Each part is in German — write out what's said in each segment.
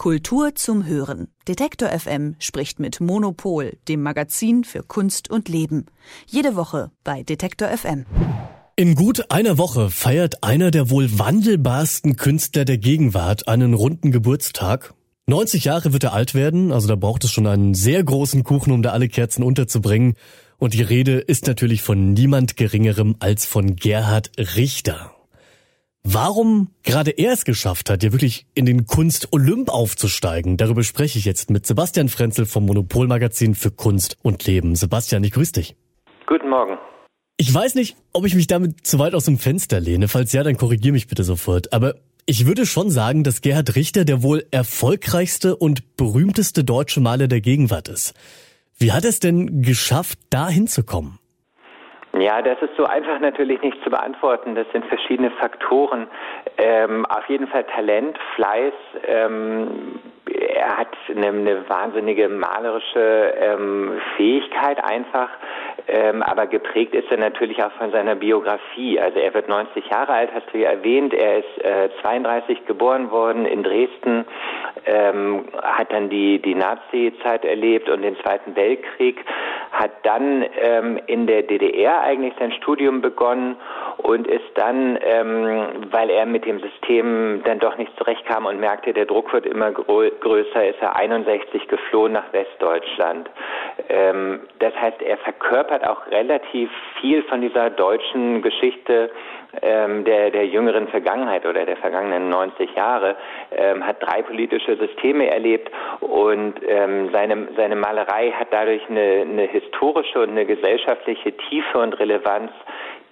Kultur zum Hören. Detektor FM spricht mit Monopol, dem Magazin für Kunst und Leben. Jede Woche bei Detektor FM. In gut einer Woche feiert einer der wohl wandelbarsten Künstler der Gegenwart einen runden Geburtstag. 90 Jahre wird er alt werden, also da braucht es schon einen sehr großen Kuchen, um da alle Kerzen unterzubringen. Und die Rede ist natürlich von niemand Geringerem als von Gerhard Richter. Warum gerade er es geschafft hat, ja wirklich in den Kunst Olymp aufzusteigen, darüber spreche ich jetzt mit Sebastian Frenzel vom Monopolmagazin für Kunst und Leben. Sebastian, ich grüße dich. Guten Morgen. Ich weiß nicht, ob ich mich damit zu weit aus dem Fenster lehne. Falls ja, dann korrigier mich bitte sofort. Aber ich würde schon sagen, dass Gerhard Richter der wohl erfolgreichste und berühmteste deutsche Maler der Gegenwart ist. Wie hat es denn geschafft, da hinzukommen? Ja, das ist so einfach natürlich nicht zu beantworten. Das sind verschiedene Faktoren. Ähm, auf jeden Fall Talent, Fleiß. Ähm, er hat eine, eine wahnsinnige malerische ähm, Fähigkeit einfach. Ähm, aber geprägt ist er natürlich auch von seiner Biografie. Also er wird 90 Jahre alt, hast du ja erwähnt. Er ist äh, 32 geboren worden in Dresden, ähm, hat dann die, die Nazi-Zeit erlebt und den Zweiten Weltkrieg, hat dann ähm, in der DDR eigentlich sein Studium begonnen und ist dann, ähm, weil er mit dem System dann doch nicht zurechtkam und merkte, der Druck wird immer größer, ist er 61 geflohen nach Westdeutschland. Ähm, das heißt, er verkörpert auch relativ viel von dieser deutschen Geschichte ähm, der, der jüngeren Vergangenheit oder der vergangenen 90 Jahre, ähm, hat drei politische Systeme erlebt und ähm, seine, seine Malerei hat dadurch eine, eine historische und eine gesellschaftliche Tiefe und Relevanz,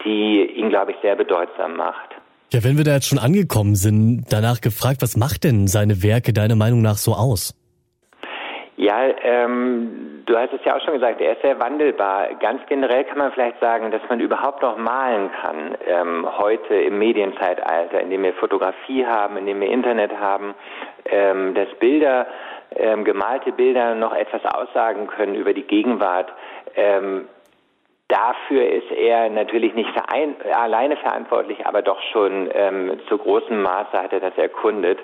die ihn, glaube ich, sehr bedeutsam macht. Ja, wenn wir da jetzt schon angekommen sind, danach gefragt, was macht denn seine Werke deiner Meinung nach so aus? Ja, ähm, du hast es ja auch schon gesagt, er ist sehr wandelbar. Ganz generell kann man vielleicht sagen, dass man überhaupt noch malen kann, ähm, heute im Medienzeitalter, in dem wir Fotografie haben, in dem wir Internet haben, ähm, dass Bilder, ähm, gemalte Bilder noch etwas aussagen können über die Gegenwart. Ähm, Dafür ist er natürlich nicht verein, alleine verantwortlich, aber doch schon ähm, zu großem Maße hat er das erkundet.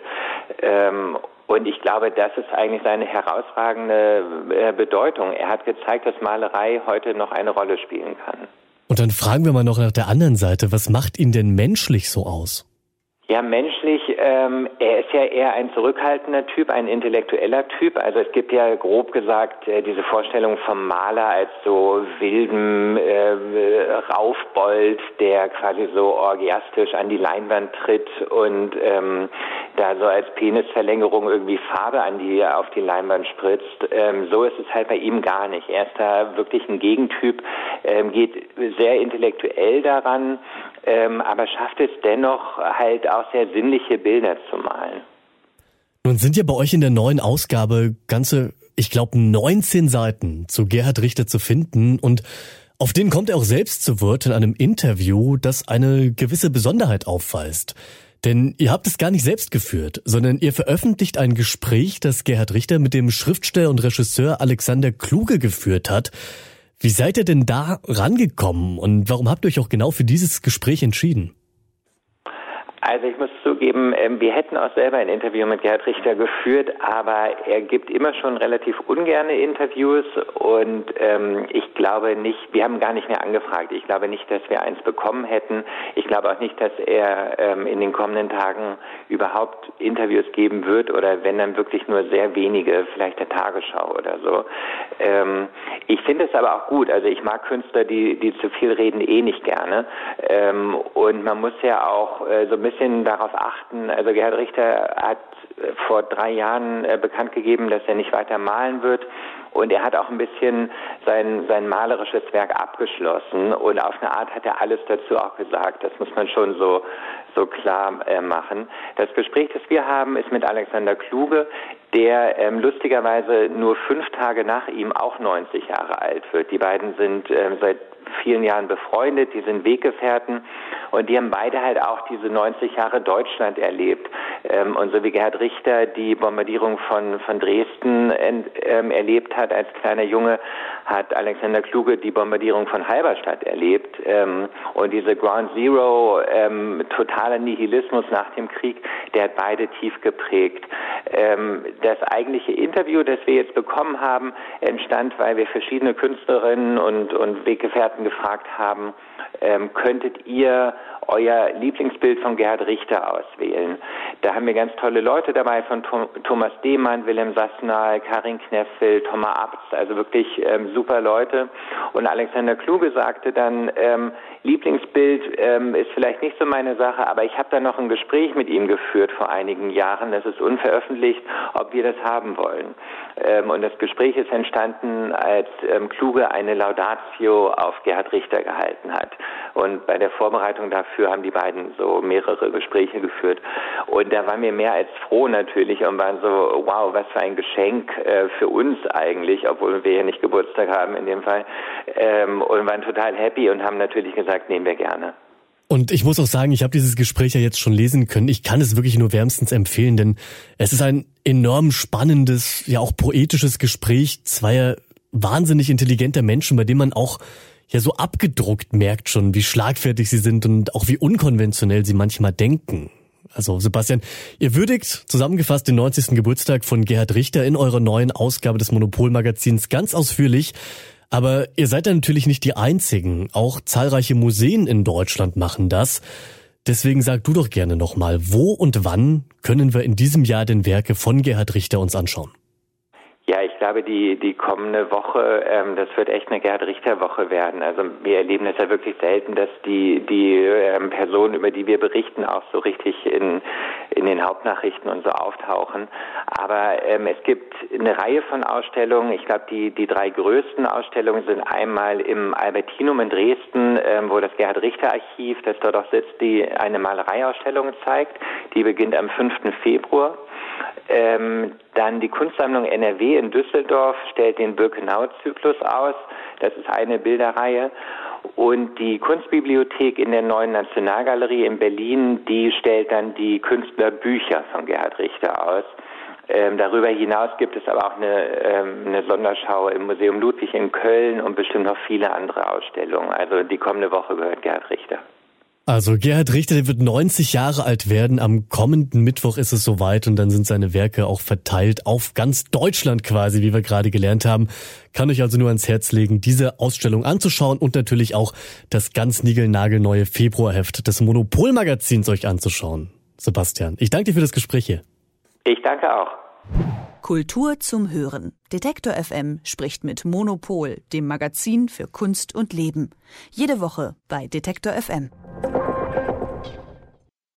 Ähm, und ich glaube, das ist eigentlich seine herausragende äh, Bedeutung. Er hat gezeigt, dass Malerei heute noch eine Rolle spielen kann. Und dann fragen wir mal noch nach der anderen Seite, was macht ihn denn menschlich so aus? Ja, menschlich, ähm, er ist ja eher ein zurückhaltender Typ, ein intellektueller Typ. Also es gibt ja grob gesagt äh, diese Vorstellung vom Maler als so wilden äh, Raufbold, der quasi so orgiastisch an die Leinwand tritt und ähm, da so als Penisverlängerung irgendwie Farbe an die auf die Leinwand spritzt. Ähm, so ist es halt bei ihm gar nicht. Er ist da wirklich ein Gegentyp, ähm, geht sehr intellektuell daran, ähm, aber schafft es dennoch halt auch sehr sinnliche Bilder zu malen. Nun sind ja bei euch in der neuen Ausgabe ganze, ich glaube, 19 Seiten zu Gerhard Richter zu finden und auf denen kommt er auch selbst zu Wort in einem Interview, das eine gewisse Besonderheit aufweist. Denn ihr habt es gar nicht selbst geführt, sondern ihr veröffentlicht ein Gespräch, das Gerhard Richter mit dem Schriftsteller und Regisseur Alexander Kluge geführt hat. Wie seid ihr denn da rangekommen und warum habt ihr euch auch genau für dieses Gespräch entschieden? Also ich muss zugeben, ähm, wir hätten auch selber ein Interview mit Gerhard Richter geführt, aber er gibt immer schon relativ ungerne Interviews und ähm, ich glaube nicht, wir haben gar nicht mehr angefragt. Ich glaube nicht, dass wir eins bekommen hätten. Ich glaube auch nicht, dass er ähm, in den kommenden Tagen überhaupt Interviews geben wird oder wenn dann wirklich nur sehr wenige, vielleicht der Tagesschau oder so. Ich finde es aber auch gut. Also ich mag Künstler, die, die zu viel reden, eh nicht gerne. Und man muss ja auch äh, so ein bisschen bisschen darauf achten. Also Gerhard Richter hat äh, vor drei Jahren äh, bekannt gegeben, dass er nicht weiter malen wird. Und er hat auch ein bisschen sein, sein malerisches Werk abgeschlossen. Und auf eine Art hat er alles dazu auch gesagt. Das muss man schon so, so klar äh, machen. Das Gespräch, das wir haben, ist mit Alexander Kluge, der ähm, lustigerweise nur fünf Tage nach ihm auch 90 Jahre alt wird. Die beiden sind ähm, seit vielen Jahren befreundet, die sind Weggefährten und die haben beide halt auch diese 90 Jahre Deutschland erlebt. Ähm, und so wie Gerhard Richter die Bombardierung von, von Dresden ent, ähm, erlebt hat als kleiner Junge, hat Alexander Kluge die Bombardierung von Halberstadt erlebt. Ähm, und diese Ground Zero, ähm, totaler Nihilismus nach dem Krieg, der hat beide tief geprägt. Ähm, das eigentliche Interview, das wir jetzt bekommen haben, entstand, weil wir verschiedene Künstlerinnen und, und Weggefährten gefragt haben, ähm, könntet ihr euer Lieblingsbild von Gerhard Richter auswählen. Da haben wir ganz tolle Leute dabei von Thomas Demann, Wilhelm Sassnal, Karin Kneffel, Thomas Abts, also wirklich ähm, super Leute. Und Alexander Kluge sagte dann, ähm, Lieblingsbild ähm, ist vielleicht nicht so meine Sache, aber ich habe da noch ein Gespräch mit ihm geführt vor einigen Jahren, das ist unveröffentlicht, ob wir das haben wollen. Ähm, und das Gespräch ist entstanden, als ähm, Kluge eine Laudatio auf Gerhard Richter gehalten hat. Und bei der Vorbereitung dafür haben die beiden so mehrere Gespräche geführt. Und da waren wir mehr als froh natürlich und waren so, wow, was für ein Geschenk äh, für uns eigentlich, obwohl wir ja nicht Geburtstag haben in dem Fall. Ähm, und waren total happy und haben natürlich gesagt, nehmen wir gerne. Und ich muss auch sagen, ich habe dieses Gespräch ja jetzt schon lesen können. Ich kann es wirklich nur wärmstens empfehlen, denn es ist ein enorm spannendes, ja auch poetisches Gespräch zweier wahnsinnig intelligenter Menschen, bei dem man auch ja so abgedruckt merkt schon, wie schlagfertig sie sind und auch wie unkonventionell sie manchmal denken. Also Sebastian, ihr würdigt zusammengefasst den 90. Geburtstag von Gerhard Richter in eurer neuen Ausgabe des Monopolmagazins ganz ausführlich. Aber ihr seid ja natürlich nicht die Einzigen. Auch zahlreiche Museen in Deutschland machen das. Deswegen sag du doch gerne nochmal, wo und wann können wir in diesem Jahr denn Werke von Gerhard Richter uns anschauen? Glaube, die, die kommende Woche, ähm, das wird echt eine Gerd-Richter-Woche werden. Also wir erleben es ja wirklich selten, dass die, die ähm, Personen, über die wir berichten, auch so richtig in, in den Hauptnachrichten und so auftauchen. Aber ähm, es gibt eine Reihe von Ausstellungen. Ich glaube, die, die drei größten Ausstellungen sind einmal im Albertinum in Dresden, ähm, wo das Gerhard-Richter-Archiv, das dort auch sitzt, die eine Malereiausstellung zeigt. Die beginnt am 5. Februar. Ähm, dann die Kunstsammlung NRW in Düsseldorf stellt den Birkenau-Zyklus aus. Das ist eine Bilderreihe. Und die Kunstbibliothek in der neuen Nationalgalerie in Berlin, die stellt dann die Künstlerbücher von Gerhard Richter aus. Ähm, darüber hinaus gibt es aber auch eine, ähm, eine Sonderschau im Museum Ludwig in Köln und bestimmt noch viele andere Ausstellungen. Also die kommende Woche gehört Gerhard Richter. Also Gerhard Richter, der wird 90 Jahre alt werden. Am kommenden Mittwoch ist es soweit und dann sind seine Werke auch verteilt auf ganz Deutschland quasi, wie wir gerade gelernt haben. Kann euch also nur ans Herz legen, diese Ausstellung anzuschauen und natürlich auch das ganz niegelnagelneue Februarheft des Monopolmagazins euch anzuschauen. Sebastian, ich danke dir für das Gespräch hier. Ich danke auch. Kultur zum Hören. Detektor FM spricht mit Monopol, dem Magazin für Kunst und Leben. Jede Woche bei Detektor FM.